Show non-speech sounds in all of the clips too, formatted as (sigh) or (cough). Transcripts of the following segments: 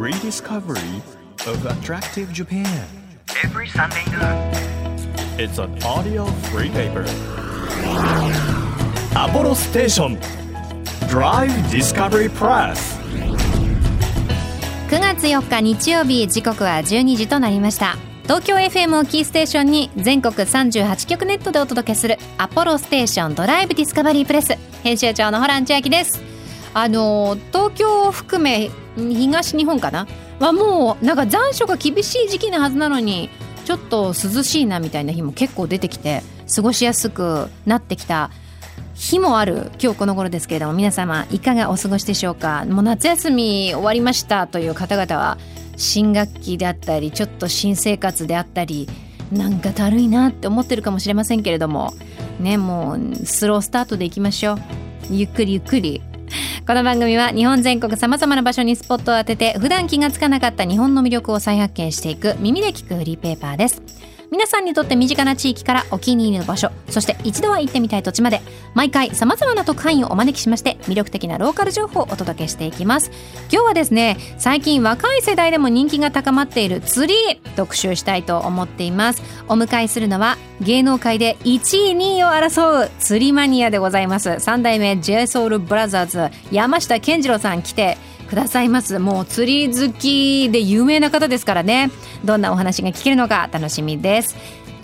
Rediscovery of Attractive Japan. Every Sunday noon. It's an audio free paper. アポロステーション Drive Discovery Press. 9月4日日曜日時刻は12時となりました。東京 FM をキーステーションに全国38局ネットでお届けするアポロステーションドライブディスカバリープレス編集長のホラン千秋です。あの東京を含め東日本かな？はもうなんか残暑が厳しい時期なはずなのにちょっと涼しいなみたいな日も結構出てきて過ごしやすくなってきた日もある今日この頃ですけれども。皆様いかがお過ごしでしょうか？もう夏休み終わりましたという方々は新学期であったりちょっと新生活であったりなんかだるいなって思ってるかもしれませんけれども。ねもうスロースタートでいきましょう。ゆっくりゆっくり。この番組は日本全国さまざまな場所にスポットを当てて普段気がつかなかった日本の魅力を再発見していく耳で聞くフリーペーパーです。皆さんにとって身近な地域からお気に入りの場所そして一度は行ってみたい土地まで毎回さまざまな特派員をお招きしまして魅力的なローカル情報をお届けしていきます。今日はですね最近若い世代でも人気が高まっている釣り特集したいと思っています。お迎えするのは芸能界で1位2位を争う釣りマニアでございます。三代目 JSOULBROTHERS 山下健二郎さん来てくださいます。もう釣り好きで有名な方ですからね。どんなお話が聞けるのか楽しみです。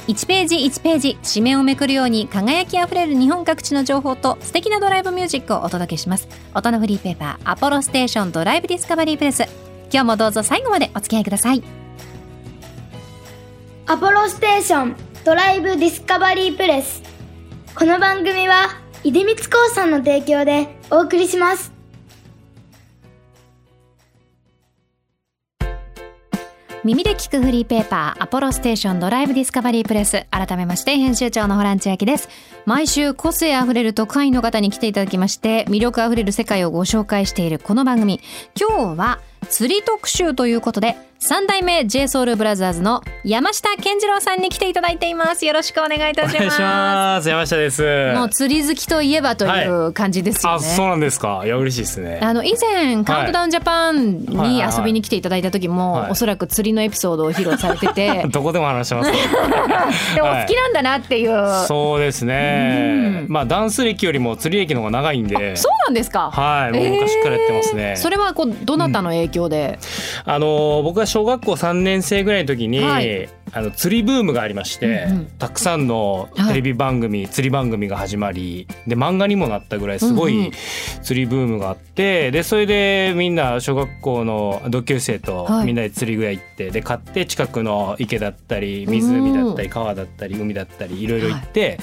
1ページ1ページ紙面をめくるように輝きあふれる日本各地の情報と素敵なドライブミュージックをお届けします。音のフリーペーパーアポロステーションドライブディスカバリープレス。今日もどうぞ最後までお付き合いください。アポロステーションドライブディスカバリープレス。この番組は出光興産の提供でお送りします。耳で聞くフリーペーパーアポロステーションドライブディスカバリープレス。改めまして編集長のホラン千秋です。毎週個性あふれる特派員の方に来ていただきまして魅力あふれる世界をご紹介しているこの番組。今日は釣り特集ということで三代目 JSOULBROTHERS の山下健二郎さんに来ていただいています。よろしくお願いいたします。お願いします。山下です。もう釣り好きといえばという感じですよね、あそうなんですか。いや嬉しいですね。あの以前カウントダウンジャパンに遊びに来ていただいた時も、はい。おそらく釣りのエピソードを披露されてて。(laughs) どこでも話します (laughs) でもお好きなんだなっていう、そうですね。うん。まあダンス歴よりも釣り歴の方が長いんで。そうなんですか。はい。もう昔からやってますね、それはこうどなたの影響で、あの僕が小学校3年生ぐらいの時に、はい。あの釣りブームがありまして、うんうん。たくさんのテレビ番組、釣り番組が始まりで漫画にもなったぐらいすごうんうん。い釣りブームがあってでそれでみんな小学校の同級生とはい。みんなで釣り具屋行ってで買って近くの池だったり湖だったり川だったり海だったりいろいろ行って、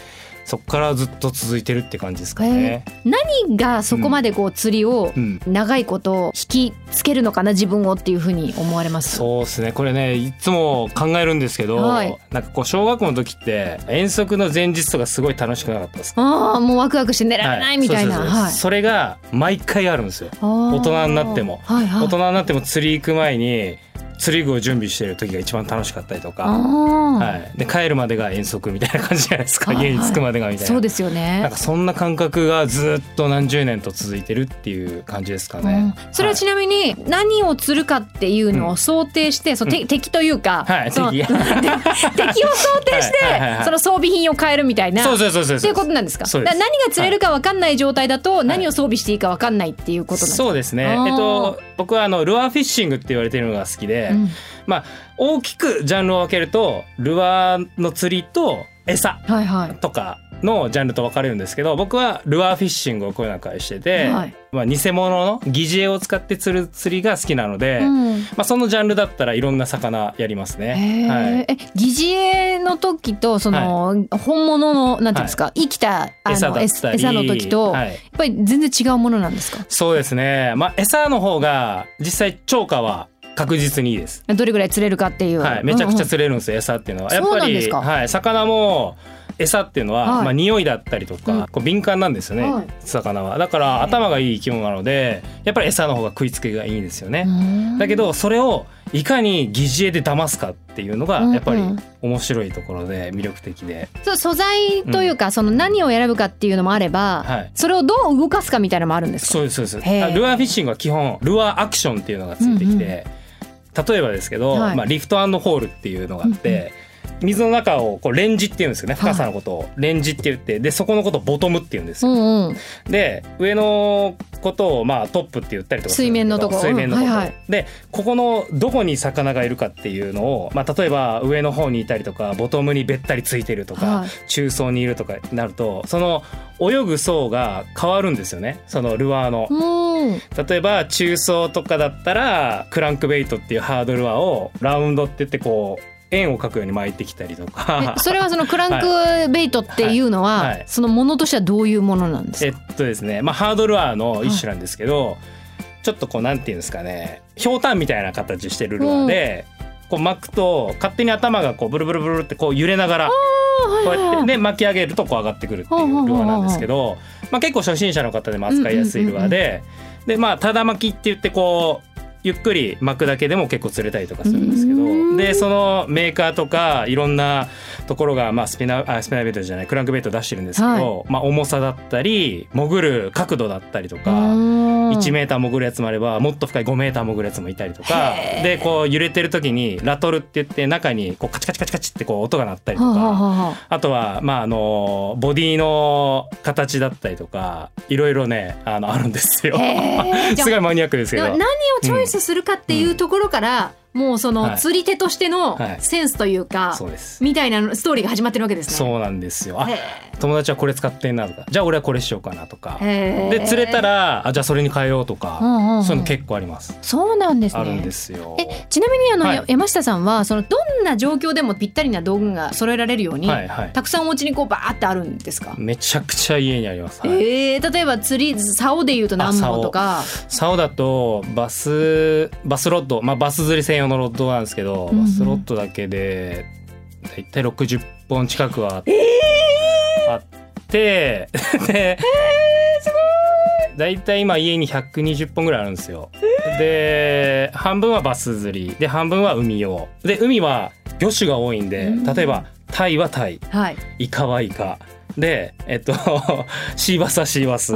そこからずっと続いてるって感じですかね。何がそこまでこう釣りをうん。長いこと引きつけるのかな自分をっていうふうに思われます？そうですね。これねいつも考えるんですけど、はい。なんかこう小学校の時って遠足の前日とかすごい楽しくなかったですか？ああもうワクワクして寝られないみたいな、それが毎回あるんですよ。大大人になっても。はいはい、大人になっても釣り行く前に釣り具を準備してる時が一番楽しかったりとか、はい、で帰るまでが遠足みたいな感じじゃないですか、はい。はい家に着くまでがみたいな。そうですよなんねかそんな感覚がずっと何十年と続いてるっていう感じですかね。うん。それはちなみに何を釣るかっていうのを想定して、そうて敵というか、はいその敵。(laughs) 敵を想定して、はいはいはいはい。その装備品を変えるみたいな。そうそうそうそうっていうことなんですか？何が釣れるか分かんない状態だと、何を装備していいか分かんないっていうことなんですか？そうですね。えっと僕はあのルアーフィッシングって言われてるのが好きで、うん。まあ大きくジャンルを分けるとルアーの釣りと餌とかのジャンルと分かれるんですけど僕はルアーフィッシングをこういう中でしてて、はい。まあ、偽物の疑似餌を使って釣る釣りが好きなので、うん。まあ、そのジャンルだったらいろんな魚やりますへね。ー。はい、え疑似餌の時とその、本物のなんていうんですか、生きたあ餌の餌の時と、はい。やっぱり全然違うものなんですか？そうですね、まあ、餌の方が実際超過は確実にいいです。どれぐらい釣れるかっていう、はい、めちゃくちゃうんうん釣れるんですよ、餌っていうのは。やっぱり、はい、魚も餌っていうのは、はい。まあ匂いだったりとか、うん。こう敏感なんですよね、はい。魚は。だから頭がいい生き物なので、やっぱり餌の方が食いつきがいいんですよね。うん。だけどそれをいかに疑似餌で騙すかっていうのがうんうん。やっぱり面白いところで魅力的で、そう素材というか、その何を選ぶかっていうのもあれば、はい。それをどう動かすかみたいなのもあるんですか？そうですそうです。ルアーフィッシングは基本ルアーアクションっていうのがついてきて、うん例えばですけど、はい。まあ、リフトホールっていうのがあって、水の中をこうレンジって言うんですよね。深さのことを、レンジって言ってでそこのことをボトムって言うんですよ。うんうん。で上のことをまあトップって言ったりとか水面のとこ。水面のこと、うんはいはい。でここのどこに魚がいるかっていうのを、まあ、例えば上の方にいたりとかボトムにべったりついてるとか、はい。中層にいるとかなるとその泳ぐ層が変わるんですよね。そのルアーの。うん。例えば中層とかだったらクランクベイトっていうハードルアーをラウンドって言ってこう円を描くように巻いてきたりとか。えそれはそのクランクベイトっていうのは、はい。はい。そのものとしてはどういうものなんですえか、っとですね、まあ、ハードルアーの一種なんですけど、ちょっとこうなんていうんですかねひょうたんみたいな形してるルアーで、こう巻くと勝手に頭がこうブルブルブルってこう揺れながらこうやってで巻き上げるとこう上がってくるっていうルアーなんですけど、まあ、結構初心者の方でも扱いやすいルアーで、でまあただ巻きって言ってこうゆっくり巻くだけでも結構釣れたりとかするんですけうん。どでそのメーカーとかいろんなところが、まあ、スピナーあスピナーベイトじゃないクランクベイト出してるんですけど、まあ、重さだったり潜る角度だったりとか。1メーター潜るやつもあればもっと深い5メーター潜るやつもいたりとかでこう揺れてる時にラトルって言って中にこうカチカチカチカチってこう音が鳴ったりとか。はああとはまああのボディの形だったりとかいろいろねあのあるんですよ。(laughs) すごいマニアックですけど。何をチョイスするかっていうところから、もうそのはい釣り手としてのはいセンスというか、そうです。みたいなストーリーが始まってるわけですね。そうなんですよ。友達はこれ使ってんなとかじゃあ俺はこれしようかなとか。で釣れたらあじゃあそれに変えようとか、うんうんうんそういうの結構あります。そうなんですね。あるんですよ。えちなみにあの、はい山下さんはそのどんな状況でもぴったりな道具が揃えられるように、はいはい。たくさんお家にこうバーってあるんですか、めちゃくちゃ家にあります。はいえー、例えば釣り竿でいうと何本とか竿だとバスバスロッドまあバス釣り専用のロッドなんですけど、うんうん。バスロッドだけでだいたい60本近くはあ,、って (laughs) で、だい。たい今家に120本ぐらいあるんですよ。で半分はバス釣りで半分は海用。で海は魚種が多いんで例えばタイはタイ。はい。イカはイカでえっと (laughs) シーバスはシーバス。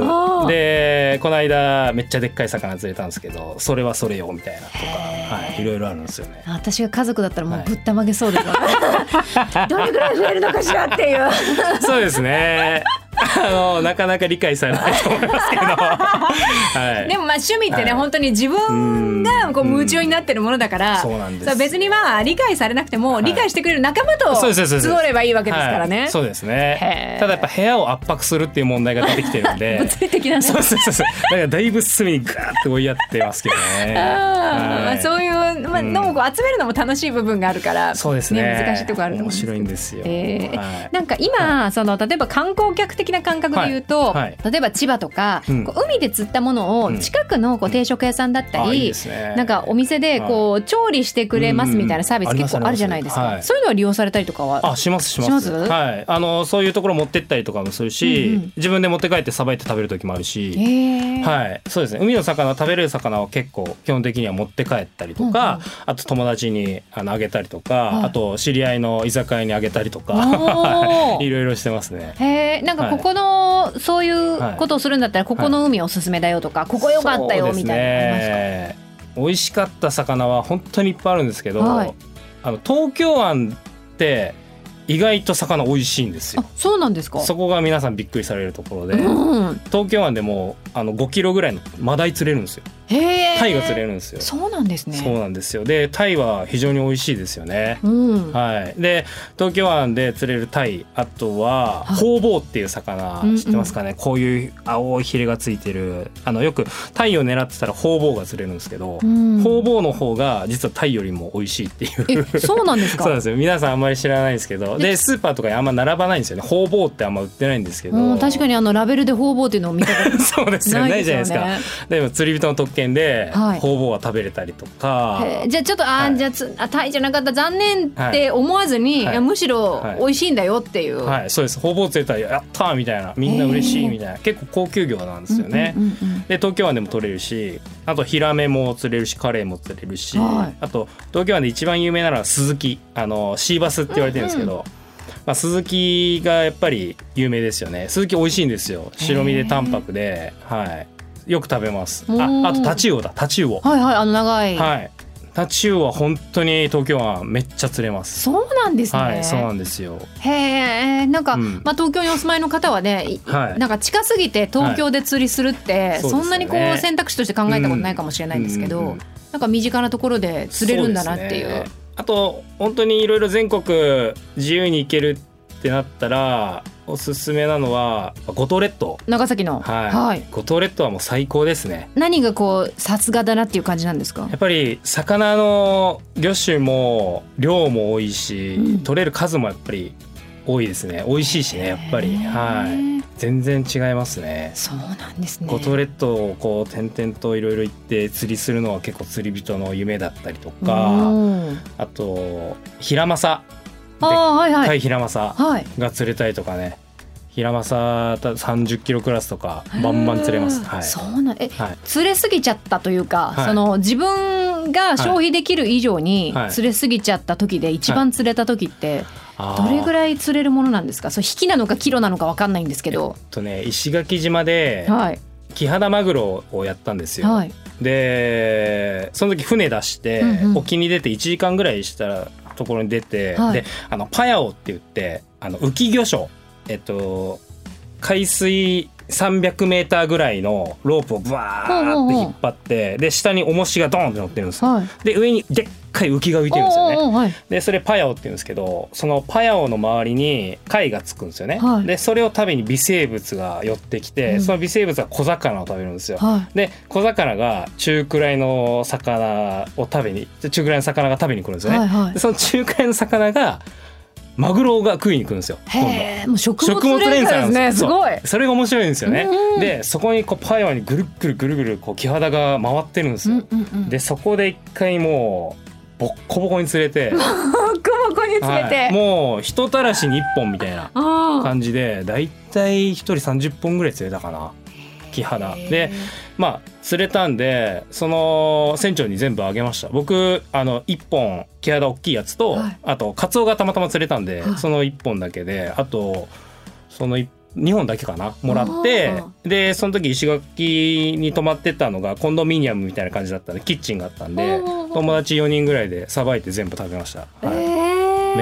でこの間めっちゃでっかい魚釣れたんですけどそれはそれよみたいなとか、はい、いろいろあるんですよね。私が家族だったらもうはい。ぶったまげそうですよね、(laughs) どれぐらい増えるのかしらっていう。そうですねあのなかなか理解されないと思いますけど、はい、でもまあ趣味ってね、はい。本当に自分がこううん夢中になってるものだから、そうなんです別にまあ理解されなくても、はい。理解してくれる仲間と集ればいいわけですからね。はい。そうですへねー。ただやっぱ部屋を圧迫するっていう問題が出てきてるんで。(laughs) 物理的なね。そうそうそうそう。だからだいぶ隅にガーッと追いやってますけどね。はい。そういう、まあ、うん。のをこう集めるのも楽しい部分があるから、そうですね。難しいところあると思うん面ですけど。白いんですよ。えーはい。なんか今、その例えば観光客的な感覚で言うと、はい。はい。例えば千葉とか、うん。こう海で釣ったものをうん。近くのこう定食屋さんだったり、あいいですね。なんかお店でこう調理してくれますみたいなサービスうんうん。結構あるじゃないですか、ありますそういうのは利用されたりとかは？あしますします。はい。あのそういうところ持ってったりとかもするし、うんうん。自分で持って帰ってさばいて食べる時もあるへし、ー。はい。そうですね。海の魚食べれる魚は結構基本的には持って帰ったりとか、うんうん。あと友達にあのあげたりとか、はい。あと知り合いの居酒屋にあげたりとか。(laughs) い。ろいろしてますね。へえんかここの、そういうことをするんだったらここの海おすすめだよとか、ここ良かったよみたいなのありますか？ね。美味しかった魚は本当にいっぱいあるんですけど、はい。あの東京湾って意外と魚美味しいんですよ。あ。そうなんですか？そこが皆さんびっくりされるところで、うん、東京湾でもあの5キロぐらいのマダイ釣れるんですよ。タイが釣れるんですよ。そうなんですね。そうなんですよ。でタイは非常に美味しいですよね。うん、はい、で東京湾で釣れるタイあとははい。ホウボウっていう魚うんうん。知ってますかね、こういう青いヒレがついてる。あのよくタイを狙ってたらホウボウが釣れるんですけど、うん。ホウボウの方が実はタイよりも美味しいっていう。えそうなんですか？(laughs) そうなんですよ。皆さんあんまり知らないんですけど。でスーパーとかにあんま並ばないんですよね。ホウボウってあんま売ってないんですけど、うん、確かにあのラベルで方々っていうのを見たこと (laughs) そうですよね。ないじゃないですか。ねでも釣り人の特権で、はい。ホウボウは食べれたりとか。じゃあちょっとあー、はいじゃあつあタイじゃなかった。残念って思わずに、はい。むしろはい。美味しいんだよっていう、はい。そうです。ホウボウ釣れたらやったーみたいなみんな嬉しいみたいな。結構高級魚なんですよね、うんうんうんで東京湾でも取れるしあとヒラメも釣れるしカレイも釣れるし、はい。あと東京湾で一番有名なのはスズキあのシーバスって言われてるんですけど、まあ、スズキがやっぱり有名ですよね。スズキ美味しいんですよ。白身で淡白で、はい、よく食べます。ああとタチウオだ。タチウオ。はいはいあの長い、はい。タチウオは本当に東京湾めっちゃ釣れます。そうなんですね、はいそうなんですよ。へえなんか、うん。まあ、東京にお住まいの方はね、いはい。なんか近すぎて東京で釣りするって、はい。そんなにこそうねう選択肢として考えたことないかもしれないんですけど、うんうんうん。なんか身近なところで釣れるんだなっていう。そですね。あと本当にいろいろ全国自由に行けるってなったらおすすめなのは五島列島。長崎の、はい、五島列島はもう最高ですね。何がこうさすがだなっていう感じなんですか？やっぱり魚の魚種も量も多いし、うん。取れる数もやっぱり多いですね。美味しいしねやっぱり。はい。全然違いますね。そうなんですね。五島列島をこう転々といろいろ行って釣りするのは結構釣り人の夢だったりとかうんあとヒラマサはいはい。ヒラマサはい。が釣れたりとかね。ヒラマサ30キロクラスとかバンバン釣れます。はい。そうなんえはい。釣れすぎちゃったというか、はい。その自分が消費できる以上にはい。釣れすぎちゃった時で一番釣れた時ってどれぐいらい釣れるものなんですか？そう引きなのかキロなのかわかんないんですけど。とね石垣島ではい。キハダマグロをやったんですよ。はい。でその時船出して、うんうん。沖に出て1時間ぐらいしたところに出て、はい。であのパヤオって言ってあの浮き魚礁えっと海水300メーターぐらいのロープをブワーって引っ張ってで下に重しがドーンって乗ってるんですよ。はいで上にでっかい浮きが浮いてるんですよね。でそれパヤオって言うんですけどそのパヤオの周りに貝がつくんですよね。はいでそれを食べに微生物が寄ってきて、うんその微生物は小魚を食べるんですよ。はいで小魚が中くらいの魚を食べに中くらいの魚が食べに来るんですよね。はいはいでその中くらいの魚がマグロが食いに来るんですよ。今度。もう食食物物連連鎖鎖ですねすごい。それが面白いんですよね。うん。でそこにこうパヤオにぐるっぐるぐるぐるこう木肌が回ってるんですよ。うんうんうん。でそこで一回もうボッコボコに釣れて、(laughs) ボコボコにつけはい。てもう人たらしに1本みたいな感じでだいたい1人30本ぐらい釣れたかな木肌でまあ釣れたんでその船長に全部あげました。僕あの1本木肌大きいやつと、はい。あとカツオがたまたま釣れたんで、はい。その1本だけであとその2本だけかなもらってあでその時石垣に泊まってたのがコンドミニアムみたいな感じだったんでキッチンがあったんで友達4人ぐらいでさばいて全部食べました、はい。えー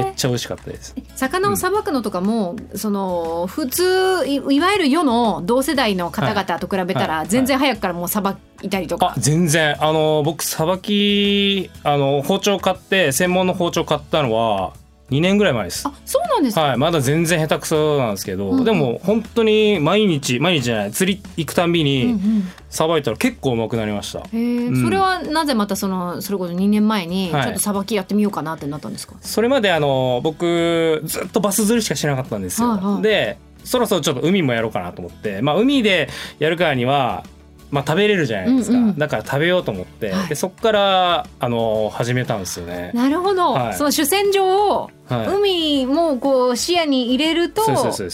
めっちゃ美味しかったです。魚をさばくのとかも、その普通いいわゆる世の同世代の方々と比べたら、はい。全然早くからもうさばいたりとか、あ全然。あの僕さばきあの包丁買って専門の包丁買ったのは2年ぐらい前です。あそうなんですか、はいまだ全然下手くそなんですけど、うんうん。でも本当に毎日毎日じゃない釣り行くたんびうんうにん。さばいたら結構うまくなりました、へえ、うん。それはなぜまたそのそれこそ2年前にちょはいっとさばきやってみようかなってなったんですか、それまであの僕ずっとバス釣りしかしてなかったんですよ、はいはい。でそろそろちょっと海もやろうかなと思ってまあ海でやるからにはまあ食べれるじゃないですか、うんうんだから食べようと思って、はい。でそっからあの始めたんですよね、なるほど、はい。その主戦場をはい、海もこう視野に入れると、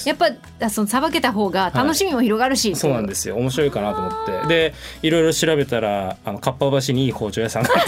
やっぱあそのさばけた方が楽しみも広がるし、そうなんですすよ。面白いかなと思って。でいろいろ調べたらあのかっぱ橋にいい包丁屋さんがあっ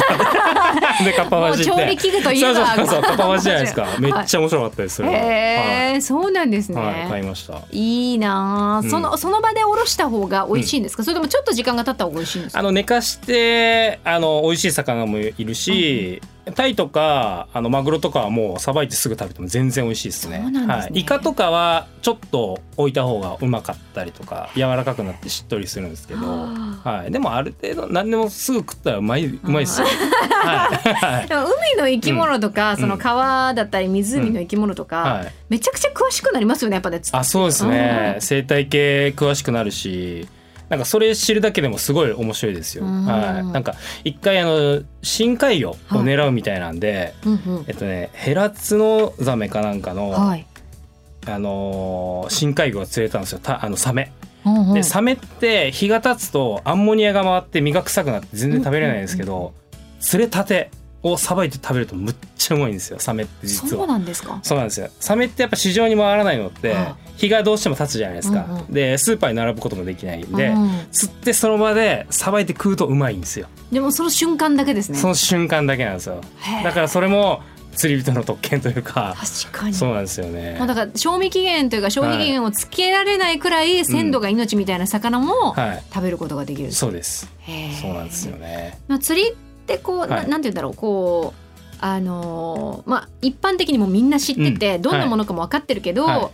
た。ん (laughs) ででかっぱ橋って。調理器具といえば。そうそうそうかっぱ橋じゃないですか。はい。めっちゃ面白かったですそれは、へえ、そうなんですね、はい、はい、買いました。いいなあ、うん。そのその場でおろした方が美味しいんですか、それともちょっと時間が経った方が美味しいんですか？あの寝かしてあの美味しい魚もいるし、タイとかあのマグロとかはもうさばいてすぐ食べても全然美味しいですね。そうなんですね。はい、イカとかはちょっと置いた方がうまかったりとか柔らかくなってしっとりするんですけど、あ。はい、でもある程度何でもすぐ食ったらうまいうまいですよ、(laughs) はい。はいでも海の生き物とか、ん。その川だったり湖の生き物とか、はい。めちゃくちゃ詳しくなりますよねやっぱねあそうですね。生態系詳しくなるしなんかそれ知るだけでもすごい面白いですよ。うん。はい、なんか一回あの深海魚を狙うみたいなんで、うんうん。えっとねヘラツノザメかなんかの、はい、あのー深海魚が釣れたんですよ。たあのサメ。うんうん。でサメって日が経つとアンモニアが回って身が臭くなって全然食べれないんですけど、釣れたてをさばいて食べるとむっちゃうまいんですよサメって実そうは。なんですか？そうなんですよ。サメってやっぱ市場に回らないのってはあ日がどうしても経つじゃないですか、うんうん。でスーパーに並ぶこともできないんで、うん釣ってその場でさばいて食うとうまいんですよ、でもその瞬間だけですね。その瞬間だけなんですよ。だからそれも釣り人の特権というか確かに。そうなんですよね。まあ、だから賞味期限というか消費期限をつけられないくらい鮮度が命みたいな魚もはい。食べることができる、そうです。そうなんですよね。まあ、釣りってこう、なはい。なんて言うんだろうこうあのーまあ一般的にもみんな知ってて、うん。どんなものかも分かってるけど、は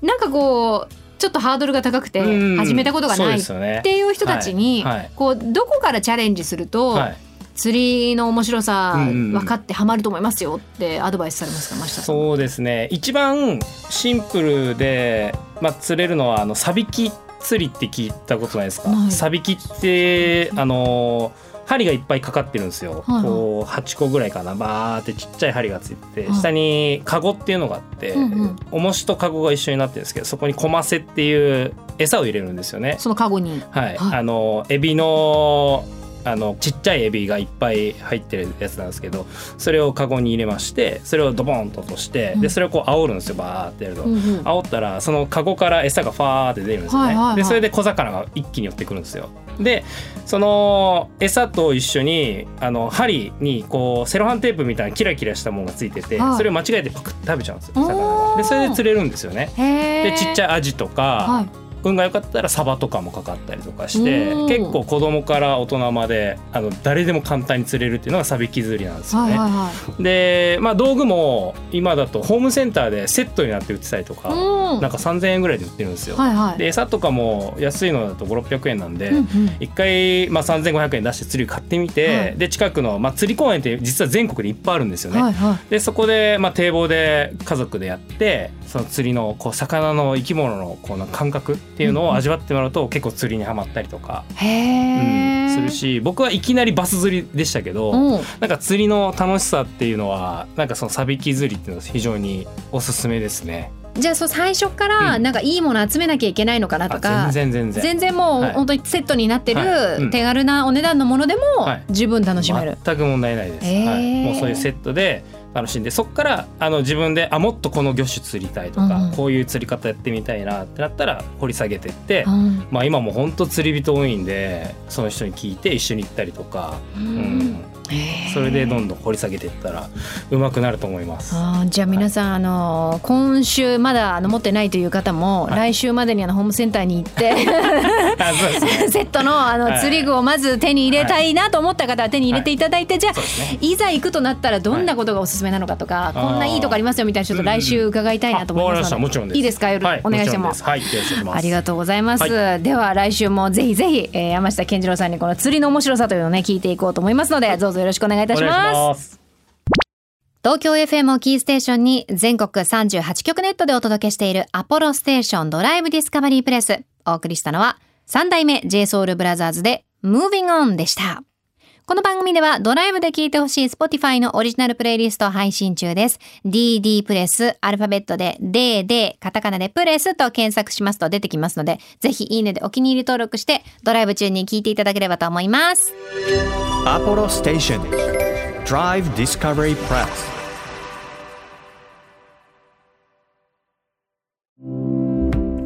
なんかこうちょっとハードルが高くてうん。始めたことがないっていう人たちに、はい。はい。こうどこからチャレンジすると、はい。釣りの面白さ分かってハマると思いますよってアドバイスされますか真下さん。そうですね。一番シンプルで、まあ、釣れるのはあのサビキ釣りって聞いたことないですか、サビキってあの針がいっぱいかかってるんですよ、はいはい。こう8個ぐらいかな。バーってちっちゃい針がついて、はい。下にカゴっていうのがあって、うんうん。重しとカゴが一緒になってるんですけどそこにコマセっていう餌を入れるんですよね。そのカゴに。はい、はい。あのエビのあのちっちゃいエビがいっぱい入ってるやつなんですけどそれをカゴに入れましてそれをドボンと落として、うん。でそれをこう煽るんですよバーってやると。うんうん。煽ったらそのカゴから餌がファーって出るんですよね、はいはいはい。でそれで小魚が一気に寄ってくるんですよ。でその餌と一緒にあの針にこうセロハンテープみたいなキラキラしたものがついてて、はい。それを間違えてパクッて食べちゃうんですよ魚が。でそれで釣れるんですよね。へでちっちゃいアジとか、はい運が良かったらサバとかもかかったりとかして結構子供から大人まであの誰でも簡単に釣れるっていうのがサビキ釣りなんですよね。はいはいはい。で、まあ、道具も今だとホームセンターでセットになって売ってたりとか、うんなんか3,000円ぐらいで売ってるんですよ。はいはい。で餌とかも安いのだと5600円なんで、うんうん一回、まあ、3500円出して釣りを買ってみて、はいで近くの、まあ、釣り公園って実は全国でいっぱいあるんですよね。はいはい。でそこで、まあ、堤防で家族でやってその釣りのこう魚の生き物のこうな感覚っていうのを味わってもらうと結構釣りにはまったりとか、へうん、え。する。し僕はいきなりバス釣りでしたけど、うん。なんか釣りの楽しさっていうのはなんかそのサビキ釣りっていうのは非常におすすめですね。じゃあそう最初からうんなんかいいもの集めなきゃいけないのかなとあか。全然全然全然もうはい本当にセットになってはいうんる手軽なお値段のものでもはい十分楽しめる。全く問題ないです、へーはい、もうそういうセットで楽しんでそこからあの自分であもっとこの魚種釣りたいとか、うん。うんこういう釣り方やってみたいなってなったら掘り下げてって、うん。まあ、今もう本当釣り人多いんでその人に聞いて一緒に行ったりとか、うんそれでどんどん掘り下げていったらうまくなると思います。じゃあ皆さん、あの今週まだあの持ってないという方も、はい。来週までにあのホームセンターに行って (laughs) ね。セットのあのはい。釣り具をまず手に入れたいなと思った方は手に入れていただいて、じゃあね。いざ行くとなったらどんなことがおすすめなのかとか、こんないいとこありますよみたいなちょっと来週伺いたいなと思いますいいですか？夜、はい。お願いしてもはいよろしくお願いします。ありがとうございます、はでは来週もぜひぜひ、えー山下健二郎さんにこの釣りの面白さというのをね聞いていこうと思いますので、どうぞよろしくお願いいたします東京 FM をキーステーションに全国38局ネットでお届けしているアポロステーションドライブディスカバリープレス。お送りしたのは3代目 JSOULBROTHERS で Moving On でした。この番組ではドライブで聴いてほしい Spotify のオリジナルプレイリストを配信中です。DD プレス、アルファベットで DD、カタカナでプレスと検索しますと出てきますので、ぜひいいねでお気に入り登録してドライブ中に聴いていただければと思います。Apollo Station Drive Discovery Press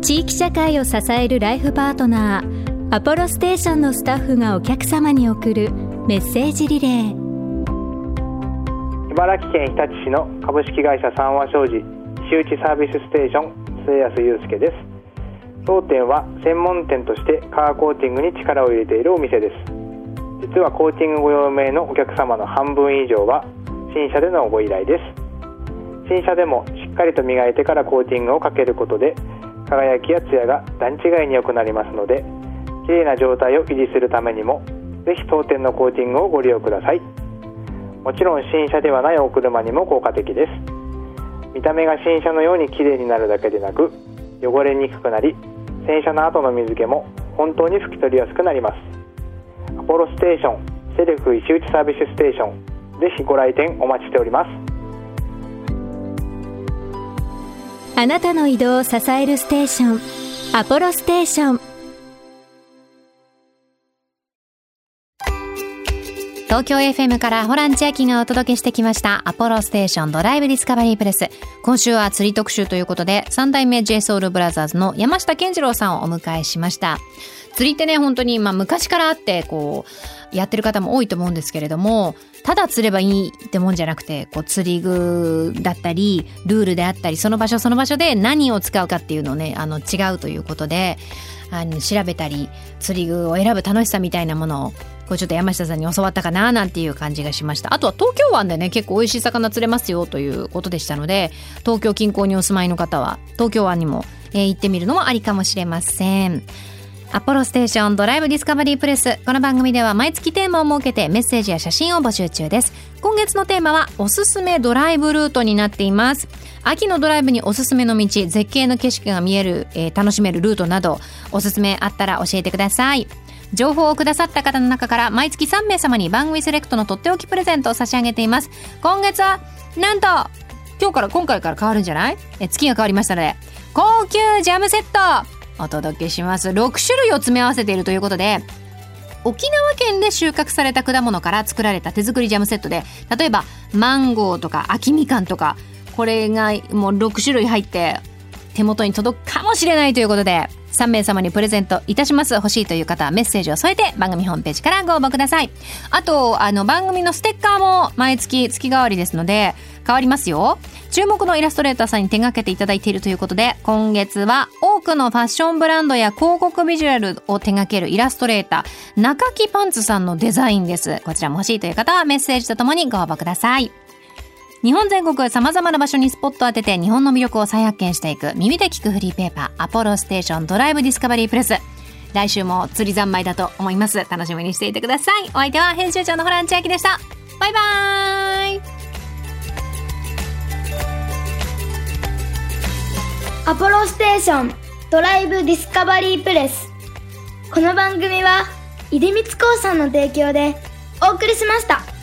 地域社会を支えるライフパートナーアポロステーションのスタッフがお客様に送るメッセージリレー。茨城県日立市の株式会社三和商事周知サービスステーション末安祐介です。当店は専門店としてカーコーティングに力を入れているお店です。実はコーティングご用命のお客様の半分以上は新車でのご依頼です。新車でもしっかりと磨いてからコーティングをかけることで輝きやツヤが段違いに良くなりますので綺麗な状態を維持するためにもぜひ当店のコーティングをご利用ください。もちろん新車ではないお車にも効果的です。見た目が新車のように綺麗になるだけでなく汚れにくくなり洗車の後の水気も本当に拭き取りやすくなります。アポロステーションセルフ石打サービスステーションぜひご来店お待ちしております。あなたの移動を支えるステーションアポロステーション。東京 FM からホラン千秋がお届けしてきましたアポロステーションドライブディスカバリープレス。今週は釣り特集ということで、三代目 JSOULBROTHERS の山下健二郎さんをお迎えしました。釣りってね本当にまあ昔からあってこうやってる方も多いと思うんですけれどもただ釣ればいいってもんじゃなくてこう釣り具だったりルールであったりその場所その場所で何を使うかっていうのをねあの違うということであの調べたり釣り具を選ぶ楽しさみたいなものをこうちょっと山下さんに教わったかななんていう感じがしました。あとは東京湾でね結構美味しい魚釣れますよということでしたので東京近郊にお住まいの方は東京湾にも、えー行ってみるのもありかもしれません。アポロステーションドライブディスカバリープレスこの番組では毎月テーマを設けてメッセージや写真を募集中です。今月のテーマはおすすめドライブルートになっています。秋のドライブにおすすめの道絶景の景色が見える、えー楽しめるルートなどおすすめあったら教えてください。情報をくださった方の中から毎月3名様に番組セレクトのとっておきプレゼントを差し上げています。今月はなんと今日から今回から変わるんじゃない？え月が変わりましたので高級ジャムセットお届けします。6種類を詰め合わせているということで沖縄県で収穫された果物から作られた手作りジャムセットで例えばマンゴーとか秋みかんとかこれがもう6種類入って手元に届くかもしれないということで3名様にプレゼントいたします。欲しいという方はメッセージを添えて番組ホームページからご応募ください。あとあの番組のステッカーも毎月月替わりですので変わりますよ。注目のイラストレーターさんに手掛けていただいているということで今月は多くのファッションブランドや広告ビジュアルを手掛けるイラストレーター中木パンツさんのデザインです。こちらも欲しいという方はメッセージとともにご応募ください。日本全国様々な場所にスポット当てて日本の魅力を再発見していく耳で聞くフリーペーパーアポロステーションドライブディスカバリープレス来週も釣り三昧だと思います楽しみにしていてくださいお相手は編集長のホラン千秋でしたバイバーイアポロステーションドライブディスカバリープレスこの番組は出光興産の提供でお送りしました